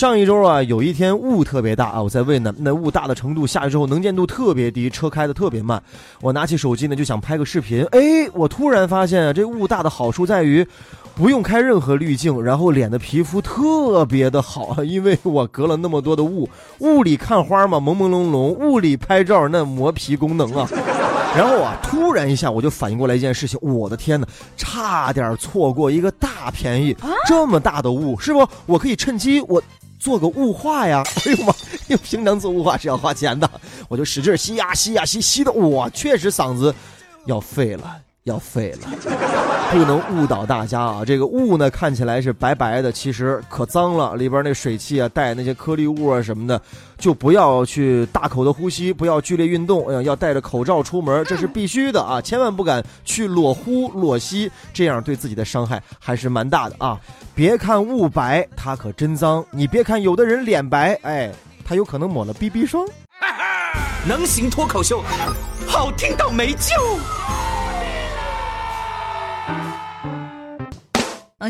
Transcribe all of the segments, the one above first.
上一周啊，有一天雾特别大啊，我在问呢，那雾大的程度，下去之后能见度特别低，车开的特别慢。我拿起手机呢，就想拍个视频。哎，我突然发现啊，这雾大的好处在于。不用开任何滤镜，然后脸的皮肤特别的好，因为我隔了那么多的雾，雾里看花嘛，朦朦胧胧，雾里拍照那磨皮功能啊。然后啊，突然一下我就反应过来一件事情，我的天哪，差点错过一个大便宜，这么大的雾，是不？我可以趁机我做个雾化呀。哎呦妈，因为平常做雾化是要花钱的，我就使劲吸呀吸呀吸，吸的我确实嗓子要废了。要废了，不能误导大家啊！这个雾呢，看起来是白白的，其实可脏了，里边那水汽啊，带那些颗粒物啊什么的，就不要去大口的呼吸，不要剧烈运动，要戴着口罩出门，这是必须的啊！千万不敢去裸呼裸吸，这样对自己的伤害还是蛮大的啊！别看雾白，它可真脏。你别看有的人脸白，哎，他有可能抹了 BB 霜。能行脱口秀，好听到没救。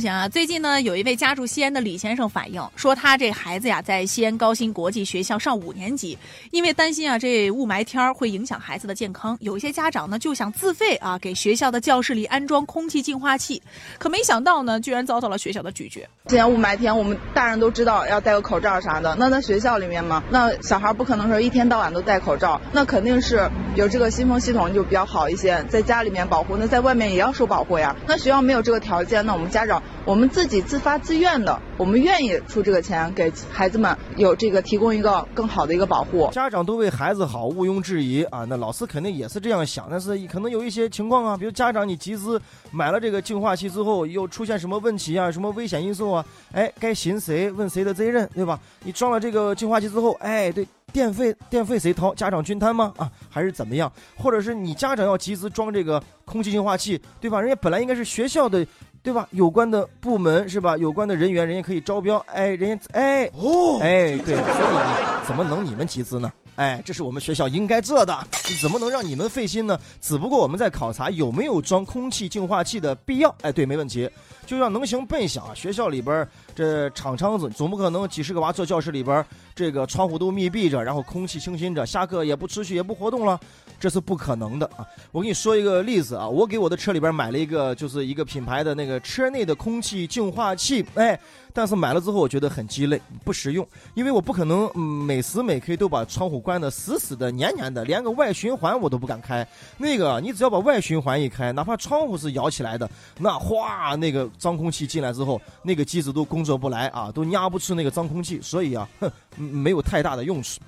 啊！最近呢，有一位家住西安的李先生反映说，他这孩子呀，在西安高新国际学校上五年级，因为担心啊，这雾霾天儿会影响孩子的健康，有一些家长呢就想自费啊，给学校的教室里安装空气净化器，可没想到呢，居然遭到了学校的拒绝。今年雾霾天，我们大人都知道要戴个口罩啥的，那在学校里面嘛，那小孩不可能说一天到晚都戴口罩，那肯定是有这个新风系统就比较好一些，在家里面保护，那在外面也要受保护呀。那学校没有这个条件，那我们家长。我们自己自发自愿的，我们愿意出这个钱给孩子们有这个提供一个更好的一个保护。家长都为孩子好，毋庸置疑啊。那老师肯定也是这样想，但是可能有一些情况啊，比如家长你集资买了这个净化器之后，又出现什么问题啊，什么危险因素啊？哎，该寻谁问谁的责任，对吧？你装了这个净化器之后，哎，对，电费电费谁掏？家长均摊吗？啊，还是怎么样？或者是你家长要集资装这个空气净化器，对吧？人家本来应该是学校的。对吧？有关的部门是吧？有关的人员，人家可以招标。哎，人家哎哦哎，对，所以怎么能你们集资呢？哎，这是我们学校应该做的，怎么能让你们费心呢？只不过我们在考察有没有装空气净化器的必要。哎，对，没问题。就让能行笨想啊，学校里边这厂昌子总不可能几十个娃坐教室里边，这个窗户都密闭着，然后空气清新着，下课也不持续也不活动了，这是不可能的啊！我给你说一个例子啊，我给我的车里边买了一个，就是一个品牌的那个车内的空气净化器，哎。但是买了之后，我觉得很鸡肋，不实用，因为我不可能每时每刻都把窗户关得死死的、黏黏的，连个外循环我都不敢开。那个，你只要把外循环一开，哪怕窗户是摇起来的，那哗，那个脏空气进来之后，那个机子都工作不来啊，都压不出那个脏空气，所以啊，哼，没有太大的用处，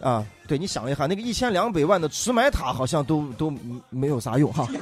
啊。对你想一下，那个一千两百万的池霾塔好像都都没有啥用哈。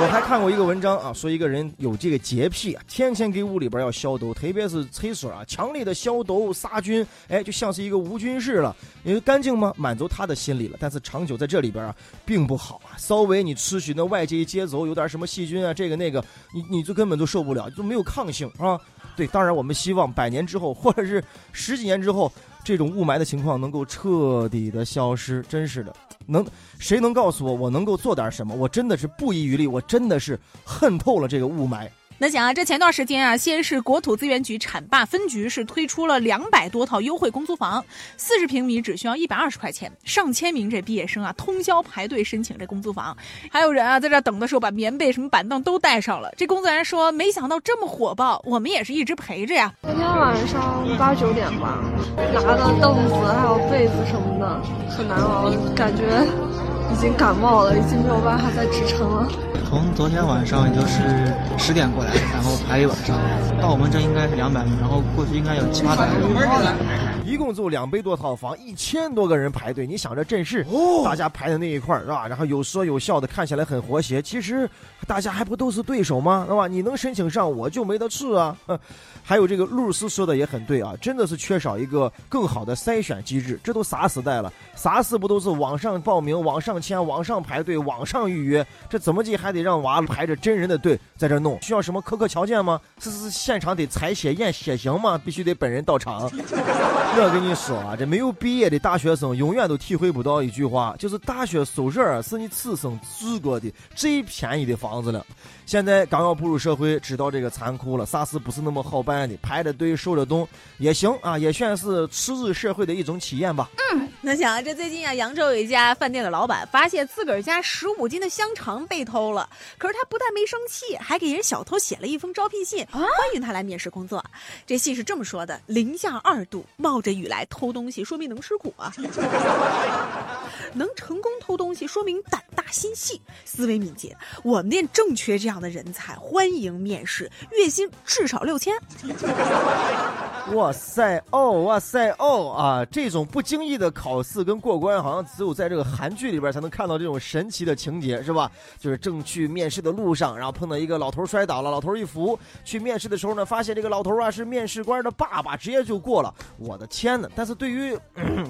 我还看过一个文章啊，说一个人有这个洁癖啊，天天给屋里边要消毒，特别是厕所啊，强烈的消毒杀菌，哎，就像是一个无菌室了。因为干净吗？满足他的心理了。但是长久在这里边啊，并不好啊。稍微你持续那外界一接走，有点什么细菌啊，这个那个，你你就根本都受不了，就没有抗性啊。对，当然我们希望百年之后，或者是十几年之后。这种雾霾的情况能够彻底的消失，真是的，能谁能告诉我，我能够做点什么？我真的是不遗余力，我真的是恨透了这个雾霾。那讲啊，这前段时间啊，西安市国土资源局浐灞分局是推出了两百多套优惠公租房，四十平米只需要一百二十块钱，上千名这毕业生啊通宵排队申请这公租房，还有人啊在这等的时候把棉被什么板凳都带上了。这工作人员说，没想到这么火爆，我们也是一直陪着呀。昨天晚上八九点吧，拿的凳子还有被子什么的很难熬，感觉已经感冒了，已经没有办法再支撑了。从昨天晚上也就是十点过来，然后排一晚上，到我们这应该是两百名，然后过去应该有七八百人。一共就两百多套房，一千多个人排队。你想着阵势，大家排的那一块儿是吧？然后有说有笑的，看起来很和谐。其实大家还不都是对手吗？是吧？你能申请上，我就没得吃啊。还有这个露丝说的也很对啊，真的是缺少一个更好的筛选机制。这都啥时代了？啥事不都是网上报名、网上前网上排队、网上预约，这怎么地还得让娃排着真人的队在这弄？需要什么苛刻条件吗？是是现场得采血验血型吗？必须得本人到场？我跟你说啊，这没有毕业的大学生永远都体会不到一句话，就是大学宿舍是你此生住过的最便宜的房子了。现在刚要步入社会，知道这个残酷了，啥事不是那么好办的，排着队受着冻也行啊，也算是初入社会的一种体验吧。嗯，那想这最近啊，扬州有一家饭店的老板发现自个儿家十五斤的香肠被偷了，可是他不但没生气，还给人小偷写了一封招聘信，欢迎他来面试工作。这信是这么说的：零下二度，冒着雨来偷东西，说明能吃苦啊。能成功偷东西，说明胆大心细、思维敏捷。我们店正缺这样的人才，欢迎面试，月薪至少六千。哇塞哦，哇塞哦啊！这种不经意的考试跟过关，好像只有在这个韩剧里边才能看到这种神奇的情节，是吧？就是正去面试的路上，然后碰到一个老头摔倒了，老头一扶，去面试的时候呢，发现这个老头啊是面试官的爸爸，直接就过了。我的天哪！但是对于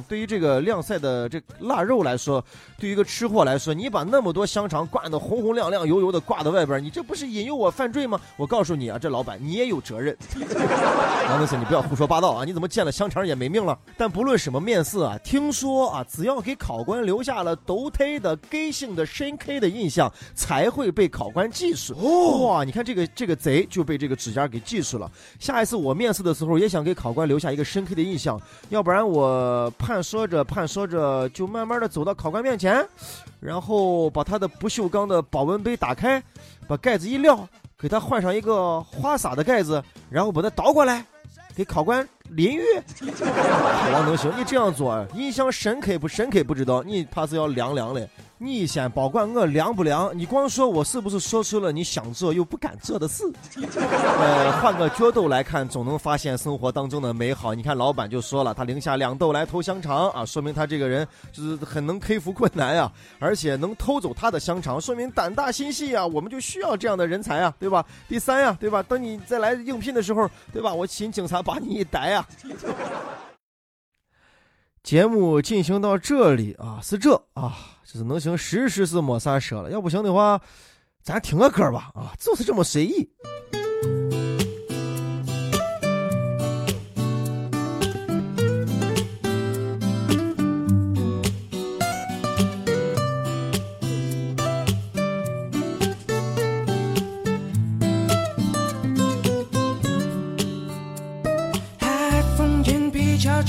对于这个晾晒的这腊肉来说，对于一个吃货来说，你把那么多香肠挂的红红亮亮、油油的挂在外边，你这不是引诱我犯罪吗？我告诉你啊，这老板你也有责任。王德森，你不要胡说八道啊！你怎么见了香肠也没命了？但不论什么面试啊，听说啊，只要给考官留下了独特的、gay 性的、深刻的印象，才会被考官记住。哇，你看这个这个贼就被这个指甲给记住了。下一次我面试的时候，也想给考官留下一个深刻的印象，要不然我盼说着盼说着，就慢慢的走到考官面前，然后我把他的不锈钢的保温杯打开，把盖子一撂，给他换上一个花洒的盖子，然后把它倒过来。给考官淋浴，王能行，你这样做，印象深刻不深刻不知道，你怕是要凉凉的。你先保管我凉不凉，你光说我是不是说出了你想做又不敢做的事？呃，换个角度来看，总能发现生活当中的美好。你看老板就说了，他零下两度来偷香肠啊，说明他这个人就是很能克服困难呀，而且能偷走他的香肠，说明胆大心细啊。我们就需要这样的人才啊，对吧？第三呀，对吧？等你再来应聘的时候，对吧？我请警察把你一逮呀。节目进行到这里啊，是这啊，就是能行，实时是没啥说了。要不行的话，咱听个歌吧啊，就是这么随意。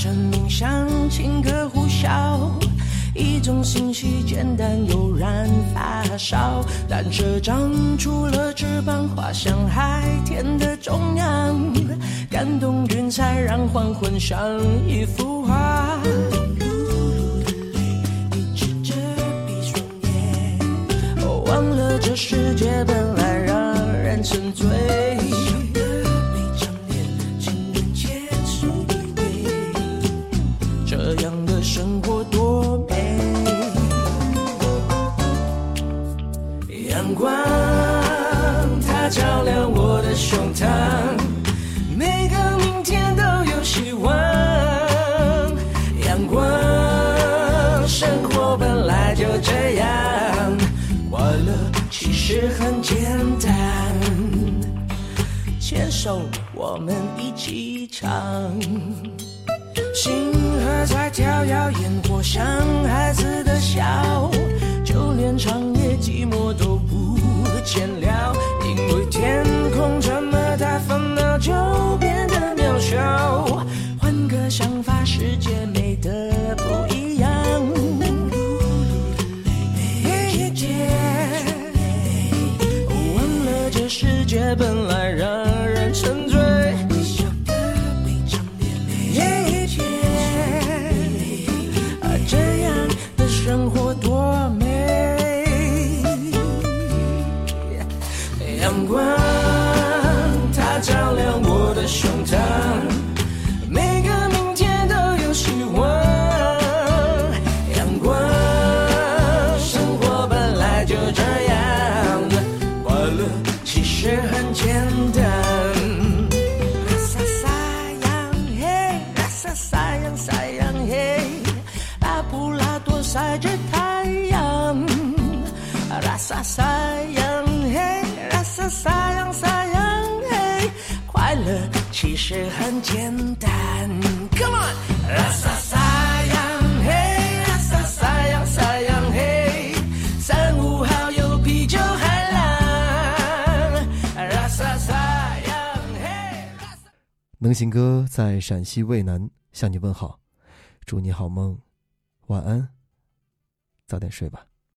蝉鸣响，轻歌呼啸，一种信息简单又燃发烧。单车长出了翅膀，滑向海天的中央，感动云彩，让黄昏像一幅画。你指着闭双眼，哦忘了这世界本来让人沉醉。照亮我的胸膛，每个明天都有希望。阳光，生活本来就这样，快乐其实很简单，牵手我们一起唱。星河在跳跃，烟火像孩子的笑，就连长夜寂寞都不见了，天空这么大，烦恼就变得渺小。换个想法，世界美得不一样。忘了这世界本阳光它照亮我的胸膛，每个明天都有希望。阳光，生活本来就这样，快乐其实很简单。啦撒撒阳嘿，啦撒撒阳撒阳嘿，拉布拉多晒着太阳，撒撒很简单。Come on，拉撒撒样嘿，拉撒撒样撒样嘿，三五好友啤酒海浪，拉撒撒样嘿。能行哥在陕西渭南向你问好，祝你好梦，晚安，早点睡吧。